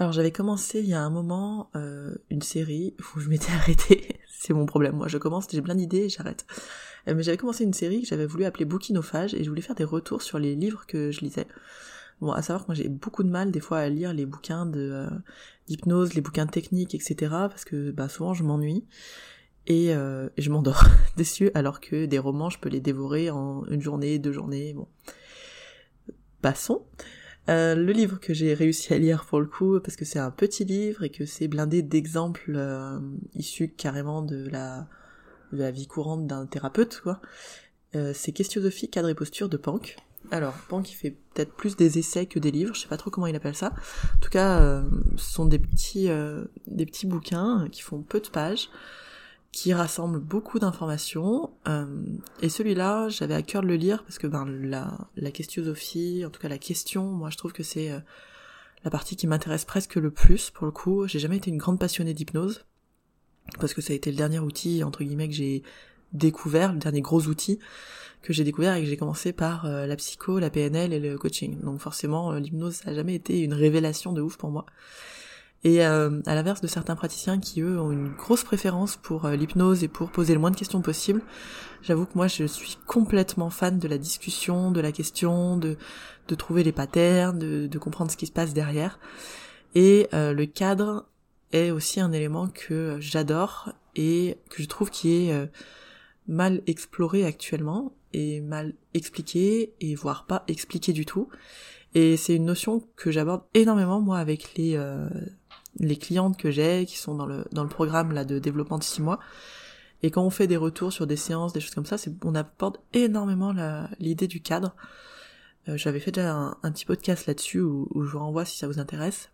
Alors j'avais commencé il y a un moment euh, une série où je m'étais arrêtée. c'est mon problème, moi je commence, j'ai plein d'idées et j'arrête. Euh, mais j'avais commencé une série que j'avais voulu appeler Bouquinophage et je voulais faire des retours sur les livres que je lisais. Bon, à savoir que moi j'ai beaucoup de mal des fois à lire les bouquins euh, d'hypnose, les bouquins techniques, etc. parce que bah, souvent je m'ennuie et, et je m'endors dessus alors que des romans je peux les dévorer en une journée, deux journées, bon. Passons. Euh, le livre que j'ai réussi à lire pour le coup, parce que c'est un petit livre et que c'est blindé d'exemples euh, issus carrément de la, vie courante d'un thérapeute, quoi. Euh, c'est Questiosophie, cadre et posture de Pank. Alors, Pank fait peut-être plus des essais que des livres, je sais pas trop comment il appelle ça. En tout cas, ce sont des petits bouquins qui font peu de pages, qui rassemble beaucoup d'informations. Euh, et celui-là, j'avais à cœur de le lire parce que ben la, la en tout cas la question, moi je trouve que c'est euh, la partie qui m'intéresse presque le plus pour le coup. J'ai jamais été une grande passionnée d'hypnose parce que ça a été le dernier outil entre guillemets que j'ai découvert, le dernier gros outil que j'ai découvert et que j'ai commencé par euh, la psycho, la PNL et le coaching. Donc forcément, l'hypnose ça a jamais été une révélation de ouf pour moi. Et euh, à l'inverse de certains praticiens qui eux ont une grosse préférence pour euh, l'hypnose et pour poser le moins de questions possible, j'avoue que moi je suis complètement fan de la discussion, de la question, de, de trouver les patterns, de, de comprendre ce qui se passe derrière. Et euh, le cadre est aussi un élément que j'adore et que je trouve qui est mal exploré actuellement et mal expliqué et voire pas expliqué du tout. Et c'est une notion que j'aborde énormément moi avec les les clientes que j'ai qui sont dans le dans le programme là de développement de six mois. Et quand on fait des retours sur des séances des choses comme ça c'est on apporte énormément l'idée du cadre. Euh, j'avais fait déjà un, petit podcast là-dessus où, je vous renvoie si ça vous intéresse.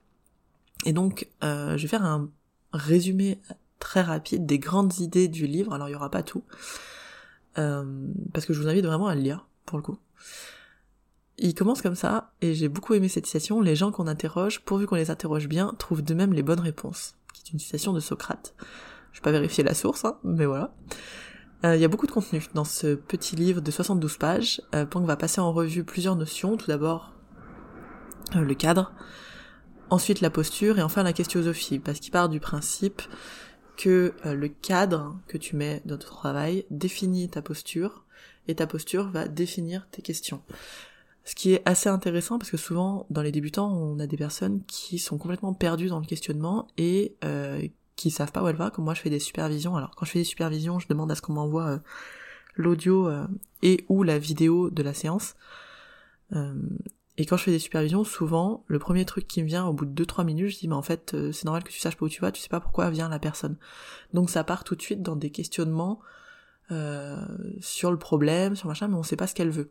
Et donc euh, je vais faire un résumé très rapide des grandes idées du livre. Alors il y aura pas tout. Euh, parce que je vous invite vraiment à le lire pour le coup il commence comme ça, et j'ai beaucoup aimé cette citation, les gens qu'on interroge, pourvu qu'on les interroge bien, trouvent de même les bonnes réponses, qui est une citation de Socrate. Je vais pas vérifier la source, hein, mais voilà. Euh, il y a beaucoup de contenu dans ce petit livre de 72 pages. Euh, Planck va passer en revue plusieurs notions. Tout d'abord, euh, le cadre, ensuite la posture, et enfin la questiosophie, parce qu'il part du principe que euh, le cadre que tu mets dans ton travail définit ta posture, et ta posture va définir tes questions. Ce qui est assez intéressant parce que souvent dans les débutants on a des personnes qui sont complètement perdues dans le questionnement et euh, qui savent pas où elle va. Comme moi je fais des supervisions. Alors quand je fais des supervisions, je demande à ce qu'on m'envoie euh, l'audio euh, et ou la vidéo de la séance. Euh, et quand je fais des supervisions, souvent le premier truc qui me vient au bout de 2-3 minutes, je dis mais en fait c'est normal que tu saches pas où tu vas, tu sais pas pourquoi vient la personne. Donc ça part tout de suite dans des questionnements sur le problème, sur machin, mais on sait pas ce qu'elle veut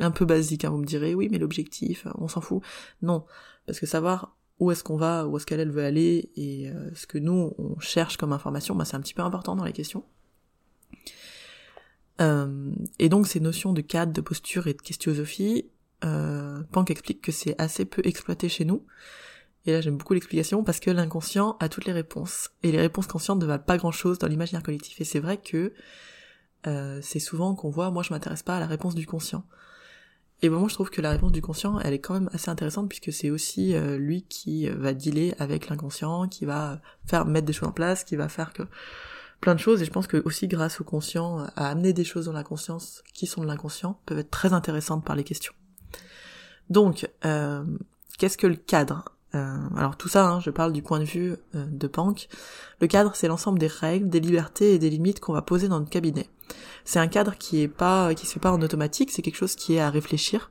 un peu basique, hein, vous me direz, oui, mais l'objectif, on s'en fout. Non, parce que savoir où est-ce qu'on va, où est-ce qu'elle veut aller, et euh, ce que nous, on cherche comme information, bah, c'est un petit peu important dans les questions. Euh, et donc ces notions de cadre, de posture et de questiosophie, euh, Pank explique que c'est assez peu exploité chez nous. Et là j'aime beaucoup l'explication parce que l'inconscient a toutes les réponses. Et les réponses conscientes ne valent pas grand-chose dans l'imaginaire collectif. Et c'est vrai que euh, c'est souvent qu'on voit, moi je m'intéresse pas à la réponse du conscient. Et moi je trouve que la réponse du conscient, elle est quand même assez intéressante puisque c'est aussi euh, lui qui euh, va dealer avec l'inconscient, qui va faire mettre des choses en place, qui va faire que plein de choses. Et je pense que aussi grâce au conscient, euh, à amener des choses dans la conscience qui sont de l'inconscient, peuvent être très intéressantes par les questions. Donc, qu'est-ce que le cadre? Alors tout ça, hein, je parle du point de vue de Pank. Le cadre, c'est l'ensemble des règles, des libertés et des limites qu'on va poser dans notre cabinet. C'est un cadre qui est pas, qui se fait pas en automatique, c'est quelque chose qui est à réfléchir.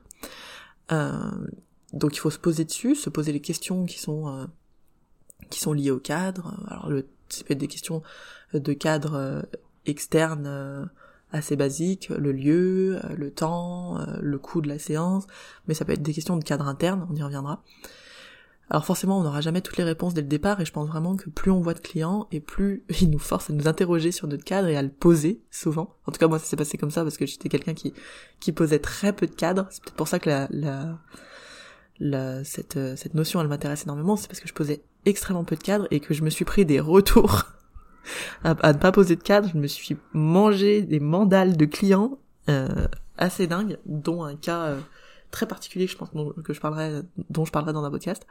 Euh, donc il faut se poser dessus, se poser les questions qui sont euh, qui sont liées au cadre. Alors le, ça peut être des questions de cadre euh, externe euh, assez basiques, le lieu, le temps, le coût de la séance, mais ça peut être des questions de cadre interne, on y reviendra. Alors forcément, on n'aura jamais toutes les réponses dès le départ, et je pense vraiment que plus on voit de clients, et plus ils nous forcent à nous interroger sur notre cadre et à le poser, souvent. En tout cas, moi, ça s'est passé comme ça, parce que j'étais quelqu'un qui, qui posait très peu de cadre. C'est peut-être pour ça que la, la, la cette, euh, cette notion, elle m'intéresse énormément, c'est parce que je posais extrêmement peu de cadre, et que je me suis pris des retours à, ne pas poser de cadre. Je me suis mangé des mandales de clients euh, assez dingues, dont un cas... Euh, très particulier, je pense, que je parlerai, dont je parlerai dans un podcast.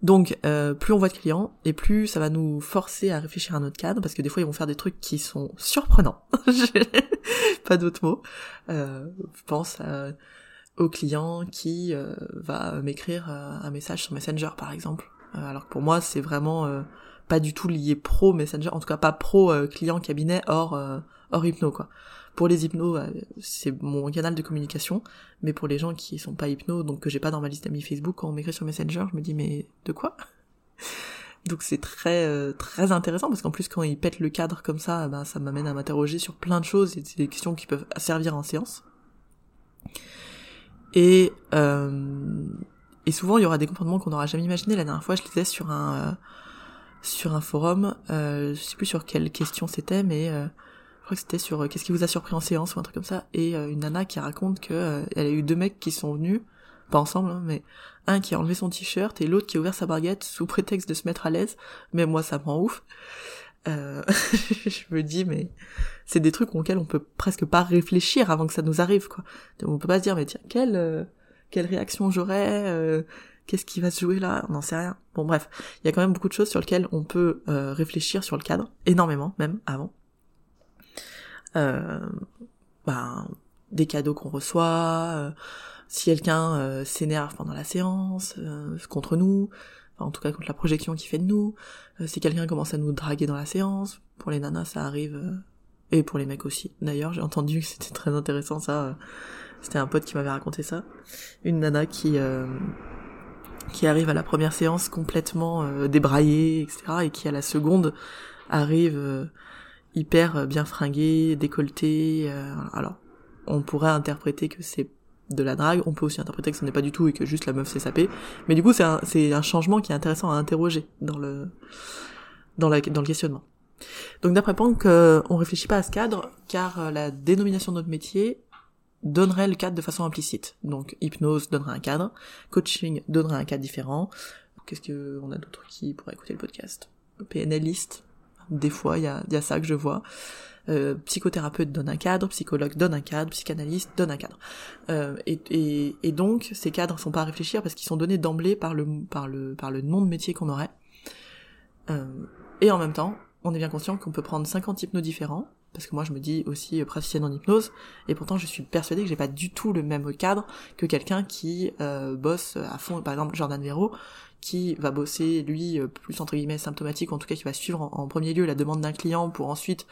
Donc, euh, plus on voit de clients, et plus ça va nous forcer à réfléchir à notre cadre, parce que des fois, ils vont faire des trucs qui sont surprenants. Pas d'autres mots. Euh, je pense au client qui euh, va m'écrire un message sur Messenger, par exemple. alors que pour moi, c'est vraiment pas du tout lié pro Messenger, en tout cas pas pro client cabinet hors, hors hypno, quoi. Pour les hypnos, euh, c'est mon canal de communication, mais pour les gens qui sont pas hypnos, donc que j'ai pas dans ma liste d'amis Facebook, quand on m'écrit sur Messenger, je me dis mais de quoi? Donc c'est très euh, très intéressant parce qu'en plus quand ils pètent le cadre comme ça, ben, ça m'amène à m'interroger sur plein de choses et des questions qui peuvent servir en séance. Et euh, et souvent il y aura des comportements qu'on n'aura jamais imaginé. La dernière fois je lisais sur un sur un forum, je sais plus sur quelle question c'était, mais je crois que c'était sur euh, qu'est-ce qui vous a surpris en séance ou un truc comme ça, et euh, une nana qui raconte que euh, elle a eu deux mecs qui sont venus, pas ensemble, hein, mais un qui a enlevé son t-shirt et l'autre qui a ouvert sa baguette sous prétexte de se mettre à l'aise. Mais moi, ça me rend ouf. je me dis, mais c'est des trucs auxquels on peut presque pas réfléchir avant que ça nous arrive, quoi. On peut pas se dire, mais tiens, quelle quelle réaction j'aurais Qu'est-ce qui va se jouer là? On n'en sait rien. Bon, bref, il y a quand même beaucoup de choses sur lesquelles on peut réfléchir sur le cadre, énormément même avant euh, ben, des cadeaux qu'on reçoit, euh, si quelqu'un euh, s'énerve pendant la séance, contre nous, en tout cas contre la projection qu'il fait de nous, si quelqu'un commence à nous draguer dans la séance, pour les nanas ça arrive, et pour les mecs aussi. D'ailleurs j'ai entendu que c'était très intéressant ça, c'était un pote qui m'avait raconté ça, une nana qui qui arrive à la première séance complètement débraillée, etc., et qui à la seconde arrive hyper euh, bien fringué, décolleté. Euh, alors, on pourrait interpréter que c'est de la drague, on peut aussi interpréter que ce n'est pas du tout et que juste la meuf s'est sapée. Mais du coup, c'est un, un changement qui est intéressant à interroger dans le, dans, la, dans le questionnement. Donc d'après Pank, euh, on réfléchit pas à ce cadre, car la dénomination de notre métier donnerait le cadre de façon implicite. Donc hypnose donnerait un cadre, coaching donnerait un cadre différent. Qu'est-ce que on a d'autres qui pourraient écouter le podcast? PNListe des fois, il y a, y a ça que je vois. Euh, psychothérapeute donne un cadre, psychologue donne un cadre, psychanalyste donne un cadre. Euh, et, donc ces cadres sont pas à réfléchir parce qu'ils sont donnés d'emblée par le, par, nom de métier qu'on aurait. Euh, et en même temps, on est bien conscient qu'on peut prendre 50 hypnos différents, parce que moi je me dis aussi praticienne en hypnose, et pourtant je suis persuadée que j'ai pas du tout le même cadre que quelqu'un qui euh, bosse à fond, par exemple Jordan Vero, qui va bosser lui euh, plus entre guillemets symptomatique, en tout cas qui va suivre en, premier lieu la demande d'un client pour ensuite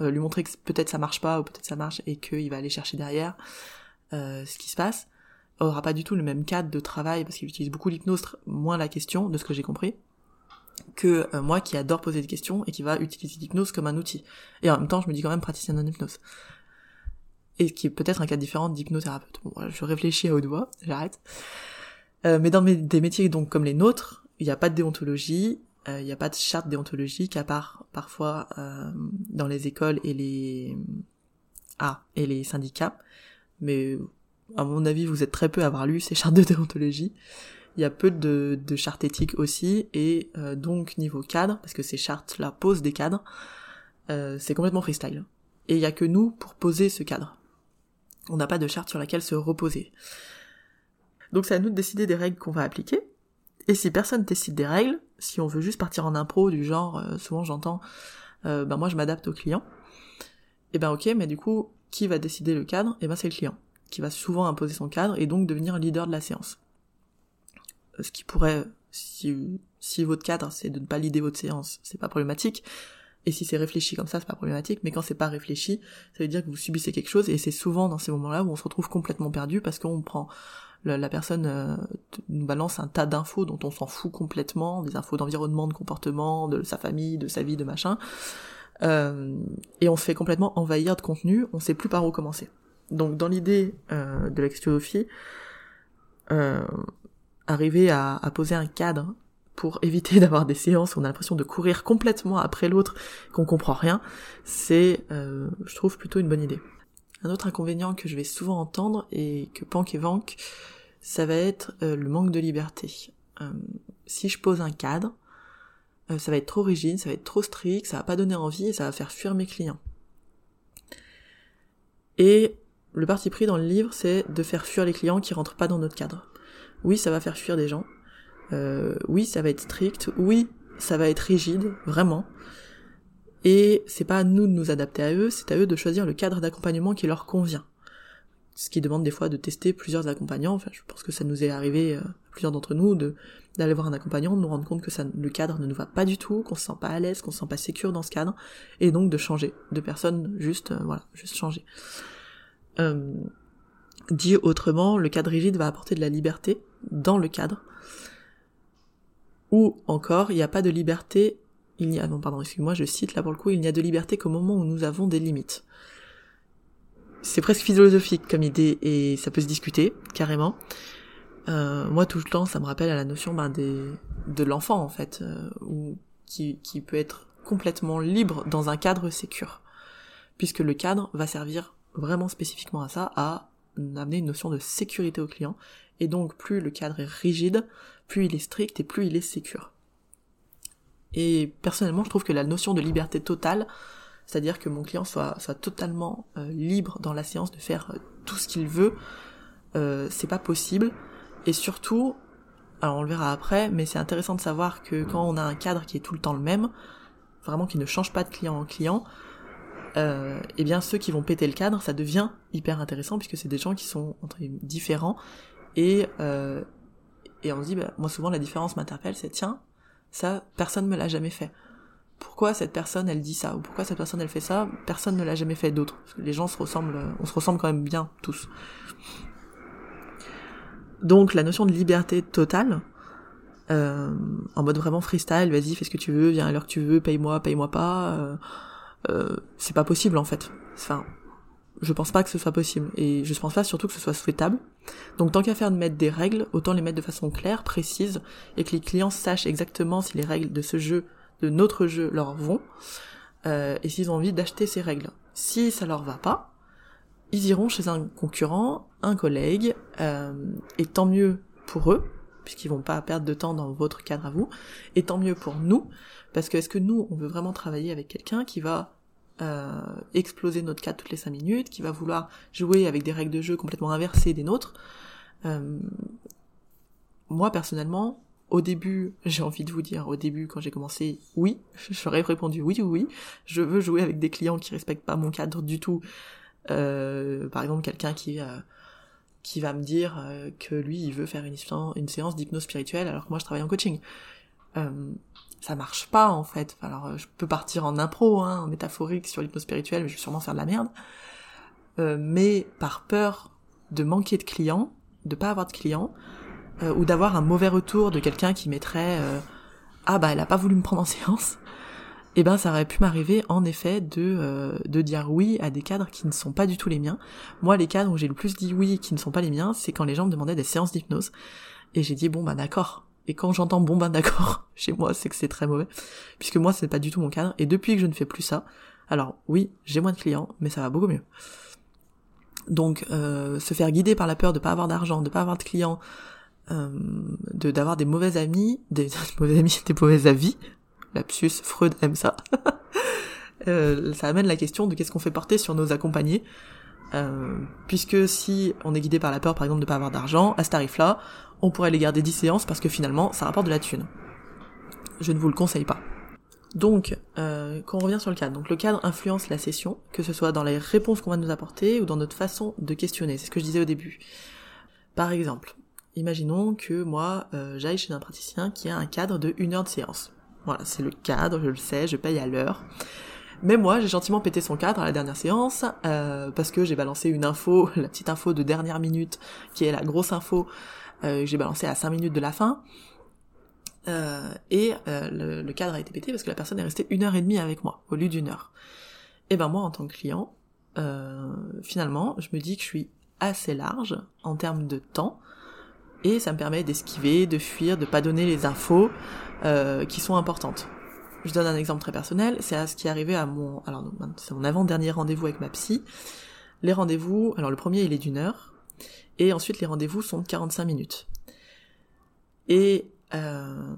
euh, lui montrer que peut-être ça marche pas ou peut-être ça marche et qu'il va aller chercher derrière euh, ce qui se passe, aura pas du tout le même cadre de travail parce qu'il utilise beaucoup l'hypnose, moins la question de ce que j'ai compris que moi qui adore poser des questions et qui va utiliser l'hypnose comme un outil. Et en même temps, je me dis quand même praticienne en hypnose. Et qui est peut-être un cas différent d'hypnothérapeute. Bon, je réfléchis à haute voix, j'arrête. Euh, mais dans des métiers donc comme les nôtres, il n'y a pas de déontologie, euh, il n'y a pas de charte déontologique à part parfois euh, dans les écoles et les ah et les syndicats. Mais à mon avis, vous êtes très peu à avoir lu ces chartes de déontologie. Il y a peu de, de chartes éthiques aussi, et donc niveau cadre, parce que ces chartes-là posent des cadres, c'est complètement freestyle. Et il y a que nous pour poser ce cadre. On n'a pas de charte sur laquelle se reposer. Donc c'est à nous de décider des règles qu'on va appliquer. Et si personne décide des règles, si on veut juste partir en impro du genre, euh, souvent j'entends, euh, ben moi je m'adapte au client, et eh ben ok, mais du coup, qui va décider le cadre? Et eh ben c'est le client, qui va souvent imposer son cadre et donc devenir leader de la séance. Euh, ce qui pourrait, si, si votre cadre c'est de ne pas leader votre séance, c'est pas problématique. Et si c'est réfléchi comme ça, c'est pas problématique, mais quand c'est pas réfléchi, ça veut dire que vous subissez quelque chose, et c'est souvent dans ces moments-là où on se retrouve complètement perdu parce qu'on prend la, personne euh, nous balance un tas d'infos dont on s'en fout complètement, des infos d'environnement, de comportement, de sa famille, de sa vie, de machin, euh, et on se fait complètement envahir de contenu, on sait plus par où commencer. Donc dans l'idée euh, de l'extiophie, arriver à, à poser un cadre pour éviter d'avoir des séances où on a l'impression de courir complètement après l'autre, qu'on comprend rien, c'est, je trouve, plutôt une bonne idée. Un autre inconvénient que je vais souvent entendre et que Pank Vank, ça va être euh, le manque de liberté. Euh, si je pose un cadre, euh, ça va être trop rigide, ça va être trop strict, ça va pas donner envie et ça va faire fuir mes clients. Et le parti pris dans le livre, c'est de faire fuir les clients qui rentrent pas dans notre cadre. Oui, ça va faire fuir des gens, oui, ça va être strict. Oui, ça va être rigide, vraiment. Et c'est pas à nous de nous adapter à eux, c'est à eux de choisir le cadre d'accompagnement qui leur convient. Ce qui demande des fois de tester plusieurs accompagnants. Enfin, je pense que ça nous est arrivé, euh, plusieurs d'entre nous, d'aller voir un accompagnant, de nous rendre compte que ça, le cadre ne nous va pas du tout, qu'on se sent pas à l'aise, qu'on se sent pas sécure dans ce cadre, et donc de changer de personne, juste, euh, voilà, juste changer. Euh, dit autrement, le cadre rigide va apporter de la liberté dans le cadre, ou encore, il n'y a pas de liberté, il n'y a, non pardon, excuse-moi, je cite là pour le coup, il n'y a de liberté qu'au moment où nous avons des limites. C'est presque philosophique comme idée et ça peut se discuter, carrément. Euh, moi, tout le temps, ça me rappelle à la notion ben, des, de l'enfant, en fait, euh, ou qui, qui peut être complètement libre dans un cadre sécure. Puisque le cadre va servir vraiment spécifiquement à ça, à amener une notion de sécurité au client. Et donc, plus le cadre est rigide, plus il est strict et plus il est sécure. Et personnellement, je trouve que la notion de liberté totale, c'est-à-dire que mon client soit, soit totalement euh, libre dans la séance de faire euh, tout ce qu'il veut, euh, c'est pas possible. Et surtout, alors on le verra après, mais c'est intéressant de savoir que quand on a un cadre qui est tout le temps le même, vraiment qui ne change pas de client en client, euh, eh bien ceux qui vont péter le cadre, ça devient hyper intéressant puisque c'est des gens qui sont entre différents et euh, et on se dit, bah, moi souvent la différence m'interpelle, c'est tiens, ça, personne me l'a jamais fait. Pourquoi cette personne elle dit ça? Ou pourquoi cette personne elle fait ça? Personne ne l'a jamais fait d'autre. Les gens se ressemblent, on se ressemble quand même bien tous. Donc la notion de liberté totale, euh, en mode vraiment freestyle, vas-y fais ce que tu veux, viens à l'heure que tu veux, paye-moi, paye-moi pas, euh, euh, c'est pas possible en fait. Enfin, je pense pas que ce soit possible et je pense pas surtout que ce soit souhaitable. Donc tant qu'à faire de mettre des règles, autant les mettre de façon claire, précise et que les clients sachent exactement si les règles de ce jeu, de notre jeu leur vont euh, et s'ils ont envie d'acheter ces règles. Si ça leur va pas, ils iront chez un concurrent, un collègue euh, et tant mieux pour eux puisqu'ils vont pas perdre de temps dans votre cadre à vous et tant mieux pour nous parce que est-ce que nous on veut vraiment travailler avec quelqu'un qui va euh, exploser notre cadre toutes les 5 minutes, qui va vouloir jouer avec des règles de jeu complètement inversées des nôtres. Euh, moi personnellement, au début, j'ai envie de vous dire, au début quand j'ai commencé, oui, j'aurais répondu oui oui, je veux jouer avec des clients qui respectent pas mon cadre du tout. Euh, par exemple, quelqu'un qui euh, qui va me dire que lui, il veut faire une séance d'hypnose spirituelle alors que moi je travaille en coaching. Euh, ça marche pas en fait. Alors euh, je peux partir en impro, hein, en métaphorique sur l'hypnose spirituelle, mais je vais sûrement faire de la merde. Euh, mais par peur de manquer de clients, de pas avoir de clients, ou d'avoir un mauvais retour de quelqu'un qui mettrait ah bah elle a pas voulu me prendre en séance, eh ben ça aurait pu m'arriver en effet de de dire oui à des cadres qui ne sont pas du tout les miens. Moi les cadres où j'ai le plus dit oui qui ne sont pas les miens, c'est quand les gens me demandaient des séances d'hypnose et j'ai dit bon bah d'accord, et quand j'entends bon ben d'accord chez moi, c'est que c'est très mauvais, puisque moi c'est pas du tout mon cadre. Et depuis que je ne fais plus ça, alors oui, j'ai moins de clients, mais ça va beaucoup mieux. Donc euh, se faire guider par la peur de pas avoir d'argent, de pas avoir de clients, euh, de d'avoir des mauvais amis, des, mauvais amis, des mauvais avis. Lapsus, Freud aime ça. euh, ça amène la question de qu'est-ce qu'on fait porter sur nos accompagnés. Euh, puisque si on est guidé par la peur, par exemple, de pas avoir d'argent, à ce tarif-là, on pourrait les garder 10 séances parce que finalement, ça rapporte de la thune. Je ne vous le conseille pas. Donc, euh, quand on revient sur le cadre, donc le cadre influence la session, que ce soit dans les réponses qu'on va nous apporter ou dans notre façon de questionner. C'est ce que je disais au début. Par exemple, imaginons que moi, euh, j'aille chez un praticien qui a un cadre de une heure de séance. Voilà, c'est le cadre, je le sais, je paye à l'heure. Mais moi, j'ai gentiment pété son cadre à la dernière séance euh, parce que j'ai balancé une info, la petite info de dernière minute, qui est la grosse info euh, j'ai balancé à 5 minutes de la fin. Euh, et euh, le, cadre a été pété parce que la personne est restée une heure et demie avec moi au lieu d'une heure. Et ben moi en tant que client, finalement, je me dis que je suis assez large en termes de temps et ça me permet d'esquiver, de fuir, de pas donner les infos qui sont importantes. Je donne un exemple très personnel, c'est à ce qui est arrivé à mon alors c'est mon avant-dernier rendez-vous avec ma psy. Les rendez-vous, alors le premier il est d'une heure, et ensuite, les rendez-vous sont de 45 minutes. Et euh,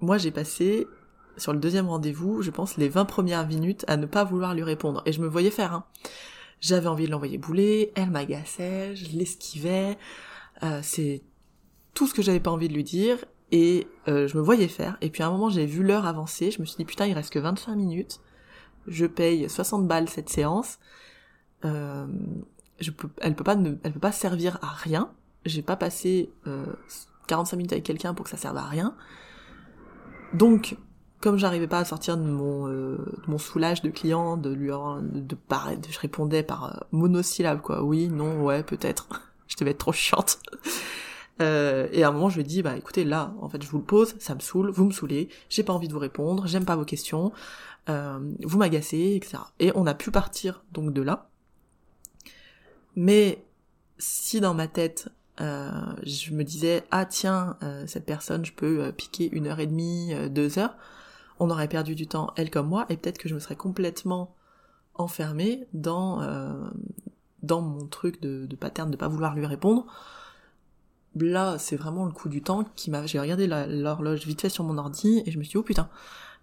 moi, j'ai passé sur le deuxième rendez-vous, je pense, les 20 premières minutes à ne pas vouloir lui répondre. Et je me voyais faire. Hein. J'avais envie de l'envoyer bouler, elle m'agaçait, je l'esquivais. Euh, c'est tout ce que j'avais pas envie de lui dire et euh, je me voyais faire. Et puis à un moment, j'ai vu l'heure avancer. Je me suis dit putain, il reste que 25 minutes. Je paye 60 balles cette séance. Euh, je peux, elle peut pas, elle peut pas servir à rien. J'ai pas passé euh, 45 minutes avec quelqu'un pour que ça serve à rien. Donc, comme j'arrivais pas à sortir de mon, euh, de mon soulage de client, de lui de, de, je répondais par euh, monosyllabe quoi. Oui, non, ouais, peut-être. je devais être trop chiante. Euh, et à un moment, je lui ai dit, bah écoutez, là, en fait, je vous le pose, ça me saoule, vous me saoulez, j'ai pas envie de vous répondre, j'aime pas vos questions, euh, vous m'agacez, etc. Et on a pu partir donc de là. Mais si dans ma tête, euh, je me disais, ah tiens, cette personne, je peux piquer une heure et demie, deux heures, on aurait perdu du temps, elle comme moi, et peut-être que je me serais complètement enfermée dans dans mon truc de, de pattern de pas vouloir lui répondre là, c'est vraiment le coup du temps qui m'a. J'ai regardé l'horloge vite fait sur mon ordi et je me suis dit, oh putain,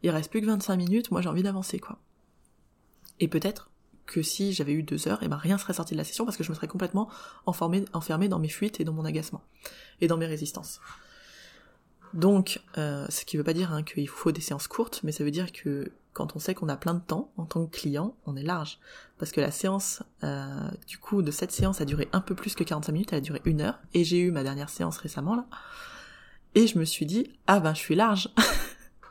il reste plus que 25 minutes, moi j'ai envie d'avancer, quoi. Et peut-être que si j'avais eu deux heures, et eh ben rien serait sorti de la session parce que je me serais complètement enfermé, dans mes fuites et dans mon agacement. Et dans mes résistances. Donc, euh, ce qui veut pas dire hein, qu'il faut des séances courtes, mais ça veut dire que quand on sait qu'on a plein de temps en tant que client, on est large. Parce que la séance, euh, du coup, de cette séance a duré un peu plus que 45 minutes, elle a duré une heure, et j'ai eu ma dernière séance récemment là, et je me suis dit, ah ben je suis large.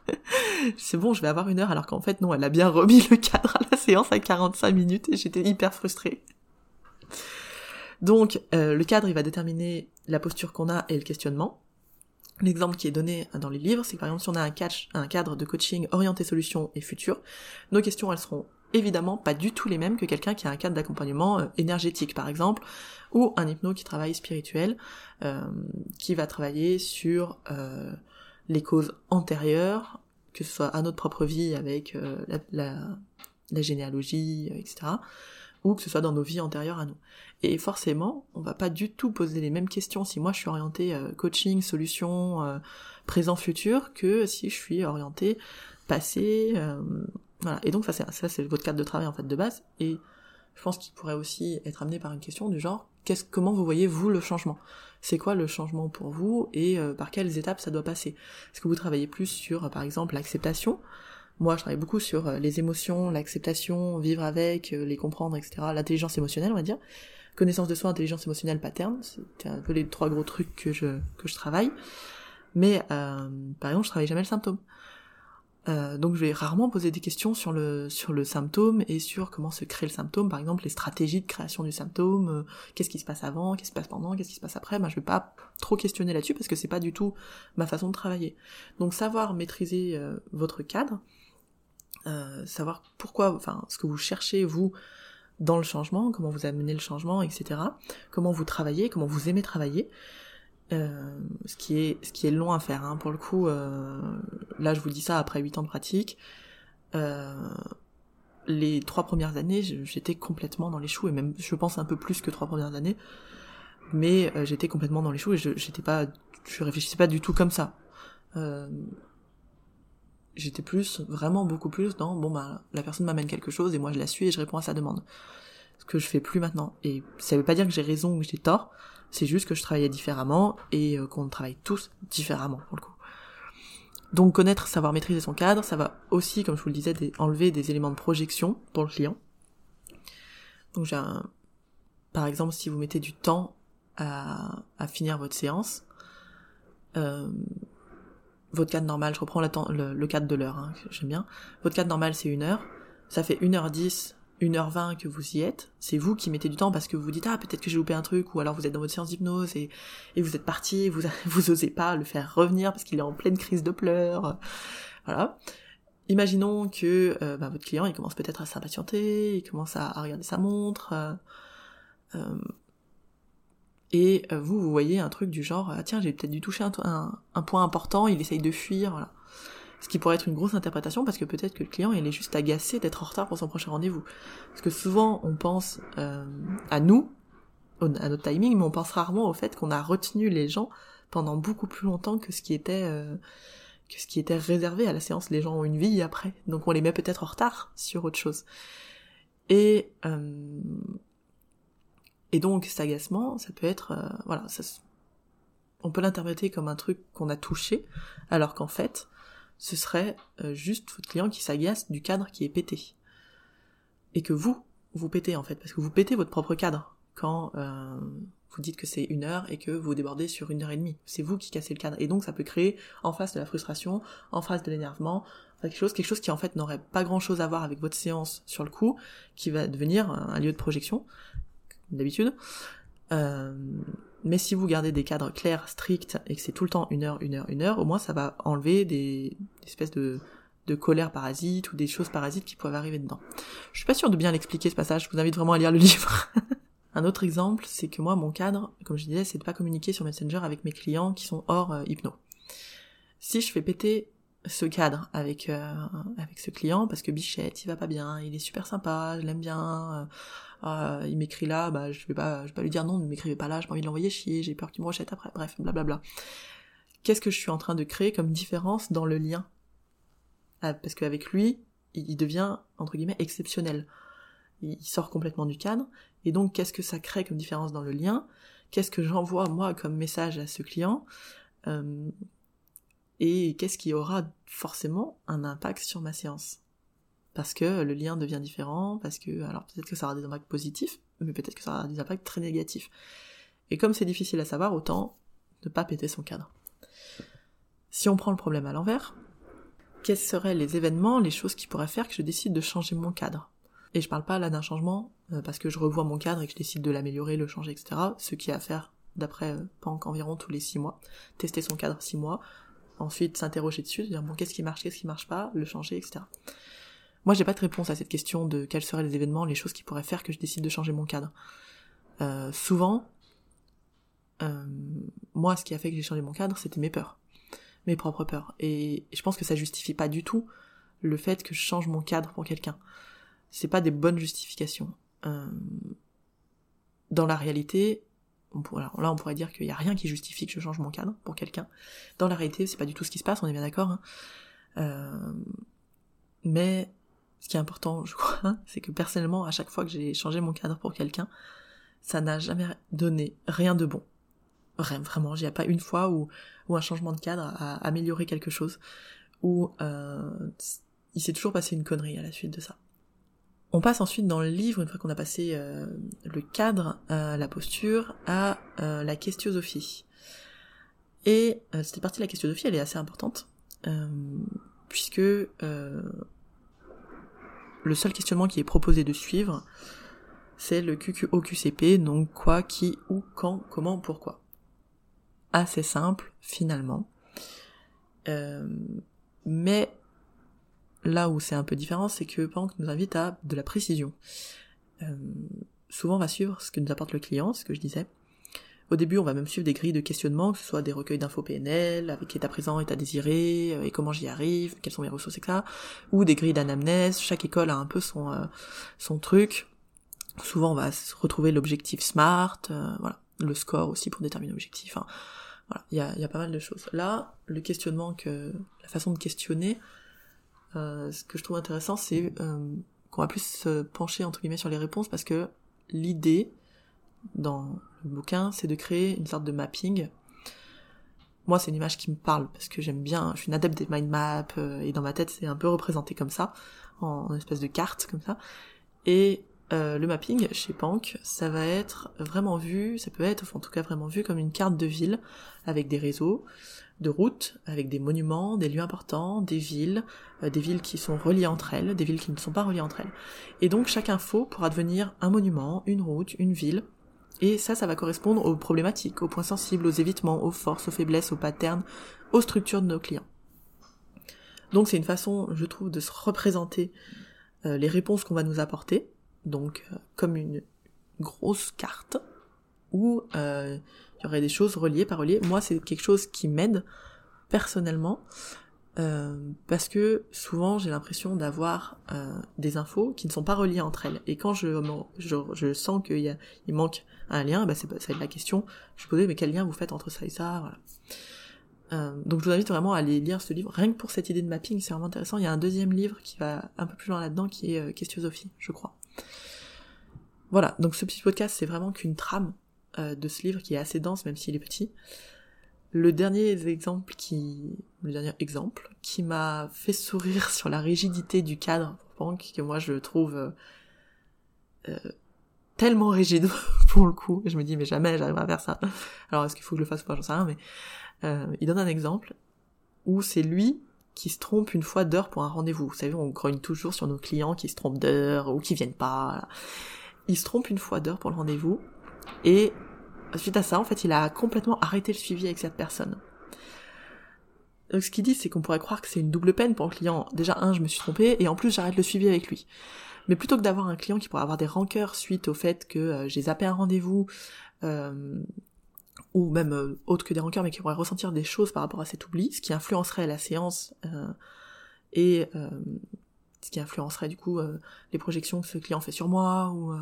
c'est bon, je vais avoir une heure, alors qu'en fait non, elle a bien remis le cadre à la séance à 45 minutes, et j'étais hyper frustrée. Donc, euh, le cadre, il va déterminer la posture qu'on a et le questionnement. L'exemple qui est donné dans les livres, c'est que par exemple si on a un, cadre de coaching orienté solution et futur, nos questions elles seront évidemment pas du tout les mêmes que quelqu'un qui a un cadre d'accompagnement euh, énergétique par exemple, ou un hypno qui travaille spirituel, euh, qui va travailler sur euh, les causes antérieures, que ce soit à notre propre vie avec la, généalogie, etc., ou que ce soit dans nos vies antérieures à nous. Et forcément, on va pas du tout poser les mêmes questions si moi je suis orientée euh, coaching, solution, euh, présent, futur, que si je suis orientée passé, euh, voilà. Et donc ça c'est ça c'est votre cadre de travail en fait de base. Et je pense qu'il pourrait aussi être amené par une question du genre qu'est-ce comment vous voyez vous le changement? C'est quoi le changement pour vous et par quelles étapes ça doit passer? Est-ce que vous travaillez plus sur par exemple l'acceptation? Moi, je travaille beaucoup sur les émotions, l'acceptation, vivre avec, les comprendre, etc. L'intelligence émotionnelle, on va dire connaissance de soi, intelligence émotionnelle, pattern, c'est un peu les trois gros trucs que je que je travaille. Mais euh, par exemple, je travaille jamais le symptôme. Euh, donc je vais rarement poser des questions sur le sur le symptôme et sur comment se crée le symptôme, par exemple les stratégies de création du symptôme, euh, qu'est-ce qui se passe avant, qu'est-ce qui se passe pendant, qu'est-ce qui se passe après. Ben je vais pas trop questionner là-dessus parce que c'est pas du tout ma façon de travailler. Donc savoir maîtriser euh, votre cadre, euh, savoir pourquoi, enfin ce que vous cherchez vous dans le changement, comment vous amenez le changement, etc. Comment vous travaillez, comment vous aimez travailler. Euh, ce qui est ce qui est long à faire hein. pour le coup euh, là je vous dis ça après 8 ans de pratique euh, les trois premières années j'étais complètement dans les choux et même je pense un peu plus que trois premières années mais euh, j'étais complètement dans les choux et je j'étais pas je réfléchissais pas du tout comme ça euh, j'étais plus, vraiment beaucoup plus dans, bon bah, la personne m'amène quelque chose et moi je la suis et je réponds à sa demande. Ce que je fais plus maintenant. Et ça veut pas dire que j'ai raison ou que j'ai tort, c'est juste que je travaillais différemment et euh, qu'on travaille tous différemment pour le coup. Donc connaître, savoir maîtriser son cadre, ça va aussi, comme je vous le disais, enlever des éléments de projection pour le client. Donc j'ai un... Par exemple, si vous mettez du temps à, à finir votre séance, euh, votre cadre normal, je reprends le, le cadre de l'heure, hein, j'aime bien. Votre cadre normal, c'est une heure. Ça fait 1h10, 1h20 que vous y êtes. C'est vous qui mettez du temps parce que vous vous dites, ah, peut-être que j'ai loupé un truc, ou alors vous êtes dans votre séance d'hypnose et, et vous êtes parti, vous, vous osez pas le faire revenir parce qu'il est en pleine crise de pleurs. Voilà. Imaginons que euh, bah, votre client, il commence peut-être à s'impatienter, il commence à, regarder sa montre. Euh, euh et euh, vous, vous voyez un truc du genre, ah, tiens, j'ai peut-être dû toucher un, un, point important, il essaye de fuir, voilà. Ce qui pourrait être une grosse interprétation parce que peut-être que le client, il est juste agacé d'être en retard pour son prochain rendez-vous. Parce que souvent, on pense euh, à nous, à notre timing, mais on pense rarement au fait qu'on a retenu les gens pendant beaucoup plus longtemps que ce qui était euh, que ce qui était réservé à la séance. Les gens ont une vie après, donc on les met peut-être en retard sur autre chose. Et et donc cet agacement, ça peut être, euh, voilà, ça, on peut l'interpréter comme un truc qu'on a touché, alors qu'en fait, ce serait euh, juste votre client qui s'agace du cadre qui est pété. Et que vous, vous pétez en fait, parce que vous pétez votre propre cadre quand euh, vous dites que c'est une heure et que vous débordez sur une heure et demie. C'est vous qui cassez le cadre. Et donc ça peut créer en face de la frustration, en face de l'énervement, quelque chose, quelque chose qui en fait n'aurait pas grand chose à voir avec votre séance sur le coup, qui va devenir un lieu de projection, d'habitude. Euh, mais si vous gardez des cadres clairs, stricts, et que c'est tout le temps une heure, une heure, une heure, au moins ça va enlever des, espèces de, de colère parasite ou des choses parasites qui peuvent arriver dedans. Je suis pas sûre de bien l'expliquer ce passage, je vous invite vraiment à lire le livre. Un autre exemple, c'est que moi, mon cadre, comme je disais, c'est de pas communiquer sur Messenger avec mes clients qui sont hors euh, hypno. Si je fais péter ce cadre avec euh, avec ce client parce que Bichette il va pas bien il est super sympa je l'aime bien euh, il m'écrit là bah je vais pas je vais pas lui dire non ne m'écrivez pas là j'ai pas envie de l'envoyer chier j'ai peur qu'il me rejette après bref blablabla. Qu'est-ce que je suis en train de créer comme différence dans le lien? Ah, parce qu'avec lui il devient entre guillemets exceptionnel. Il sort complètement du cadre. Et donc qu'est-ce que ça crée comme différence dans le lien? Qu'est-ce que j'envoie moi comme message à ce client? Euh, et qu'est-ce qui aura forcément un impact sur ma séance? Parce que le lien devient différent, parce que, alors peut-être que ça aura des impacts positifs, mais peut-être que ça aura des impacts très négatifs. Et comme c'est difficile à savoir, autant ne pas péter son cadre. Si on prend le problème à l'envers, quels seraient les événements, les choses qui pourraient faire que je décide de changer mon cadre? Et je parle pas là d'un changement euh, parce que je revois mon cadre et que je décide de l'améliorer, le changer, etc. Ce qui est à faire d'après euh, Pank environ tous les six mois. Tester son cadre six mois, ensuite s'interroger dessus, dire bon qu'est-ce qui marche, qu'est-ce qui marche pas, le changer, etc. Moi j'ai pas de réponse à cette question de quels seraient les événements, les choses qui pourraient faire que je décide de changer mon cadre. Euh, souvent, euh, moi ce qui a fait que j'ai changé mon cadre, c'était mes peurs, mes propres peurs. Et, je pense que ça justifie pas du tout le fait que je change mon cadre pour quelqu'un. C'est pas des bonnes justifications. Euh, dans la réalité, là on pourrait dire qu'il n'y a rien qui justifie que je change mon cadre pour quelqu'un. Dans la réalité, c'est pas du tout ce qui se passe, on est bien d'accord. Hein. Euh, mais ce qui est important, je crois, c'est que personnellement, à chaque fois que j'ai changé mon cadre pour quelqu'un, ça n'a jamais donné rien de bon. Vraiment, il n'y a pas une fois où, où un changement de cadre a amélioré quelque chose, où euh, il s'est toujours passé une connerie à la suite de ça. On passe ensuite dans le livre, une fois qu'on a passé euh, le cadre, euh, la posture, à la questiosophie. Et cette partie de la questiosophie, elle est assez importante, puisque le seul questionnement qui est proposé de suivre, c'est le QQOQCP, donc quoi, qui, où, quand, comment, pourquoi. Assez simple, finalement. mais là où c'est un peu différent, c'est que Pank nous invite à de la précision. Euh, souvent, on va suivre ce que nous apporte le client, ce que je disais. Au début, on va même suivre des grilles de questionnement, que ce soit des recueils d'infos PNL, avec état présent, état désiré, euh, et comment j'y arrive, quelles sont mes ressources, etc. Ou des grilles d'anamnèse. Chaque école a un peu son, euh, truc. Souvent, on va retrouver l'objectif SMART, voilà, le score aussi pour déterminer l'objectif. Hein. Voilà, il y a, pas mal de choses. Là, le questionnement que, la façon de questionner, euh, ce que je trouve intéressant, c'est euh, qu'on va plus se pencher entre guillemets sur les réponses parce que l'idée dans le bouquin, c'est de créer une sorte de mapping. Moi, c'est une image qui me parle parce que j'aime bien. Je suis une adepte des mind maps euh, et dans ma tête, c'est un peu représenté comme ça, en, espèce de carte comme ça. Et euh, le mapping chez Pank, ça va être vraiment vu, ça peut être, en tout cas vraiment vu comme une carte de ville avec des réseaux de routes, avec des monuments, des lieux importants, des villes, euh, des villes qui sont reliées entre elles, des villes qui ne sont pas reliées entre elles. Et donc chaque info pourra devenir un monument, une route, une ville, et ça, ça va correspondre aux problématiques, aux points sensibles, aux évitements, aux forces, aux faiblesses, aux patterns, aux structures de nos clients. Donc c'est une façon, je trouve, de se représenter euh, les réponses qu'on va nous apporter, donc euh, comme une grosse carte où euh, il y aurait des choses reliées par reliées. Moi, c'est quelque chose qui m'aide personnellement euh, parce que souvent j'ai l'impression d'avoir des infos qui ne sont pas reliées entre elles. Et quand je, je, je sens qu'il il manque un lien, bah c'est ça va la question. Je posais mais quel lien vous faites entre ça et ça, voilà. donc je vous invite vraiment à aller lire ce livre, rien que pour cette idée de mapping, c'est vraiment intéressant. Il y a un deuxième livre qui va un peu plus loin là-dedans, qui est Questiosophie, je crois. Voilà, donc ce petit podcast, c'est vraiment qu'une trame euh, de ce livre qui est assez dense, même s'il est petit. Le dernier exemple qui, le dernier exemple qui m'a fait sourire sur la rigidité du cadre banque, que moi je trouve euh, euh, tellement rigide pour le coup. Je me dis mais jamais j'arriverai à faire ça. Alors est-ce qu'il faut que je le fasse ou pas, j'en sais rien, mais euh, il donne un exemple où c'est lui qui se trompe une fois d'heure pour un rendez-vous. Vous savez, on grogne toujours sur nos clients qui se trompent d'heure ou qui viennent pas. Il se trompe une fois d'heure pour le rendez-vous et suite à ça, en fait, il a complètement arrêté le suivi avec cette personne. Donc ce qu'il dit, c'est qu'on pourrait croire que c'est une double peine pour le client. Déjà, un, je me suis trompé, et en plus, j'arrête le suivi avec lui. Mais plutôt que d'avoir un client qui pourrait avoir des rancœurs suite au fait que euh, j'ai zappé un rendez-vous, euh, ou même euh, autre que des rancœurs, mais qui pourrait ressentir des choses par rapport à cet oubli, ce qui influencerait la séance et ce qui influencerait du coup les projections que ce client fait sur moi ou,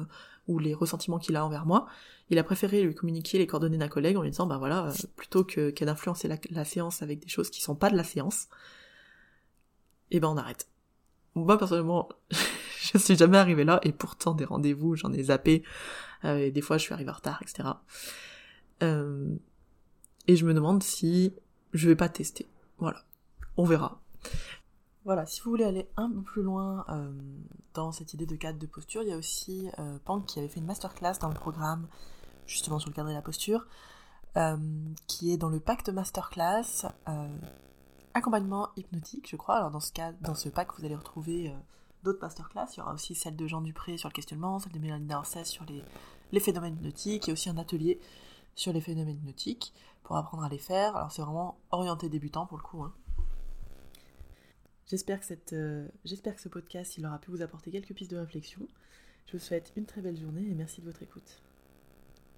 ou les ressentiments qu'il a envers moi, il a préféré lui communiquer les coordonnées d'un collègue en lui disant bah voilà, euh, plutôt que d'influencer la, séance avec des choses qui sont pas de la séance, et eh ben on arrête. Moi personnellement, je suis jamais arrivé là et pourtant des rendez-vous j'en ai zappé euh, et des fois je suis arrivé en retard, etc. Euh, et je me demande si je vais pas tester. Voilà, on verra. Voilà, si vous voulez aller un peu plus loin euh, dans cette idée de cadre de posture, il y a aussi euh, Pank qui avait fait une masterclass dans le programme justement sur le cadre de la posture, euh, qui est dans le pacte masterclass accompagnement hypnotique, je crois. Alors dans ce cas, dans ce pack, vous allez retrouver d'autres masterclass. Il y aura aussi celle de Jean Dupré sur le questionnement, celle de Mélanie Darcès sur les, phénomènes hypnotiques, et aussi un atelier sur les phénomènes hypnotiques pour apprendre à les faire. Alors c'est vraiment orienté débutant pour le coup. Hein. J'espère que, cette, euh, j'espère que ce podcast il aura pu vous apporter quelques pistes de réflexion. Je vous souhaite une très belle journée et merci de votre écoute.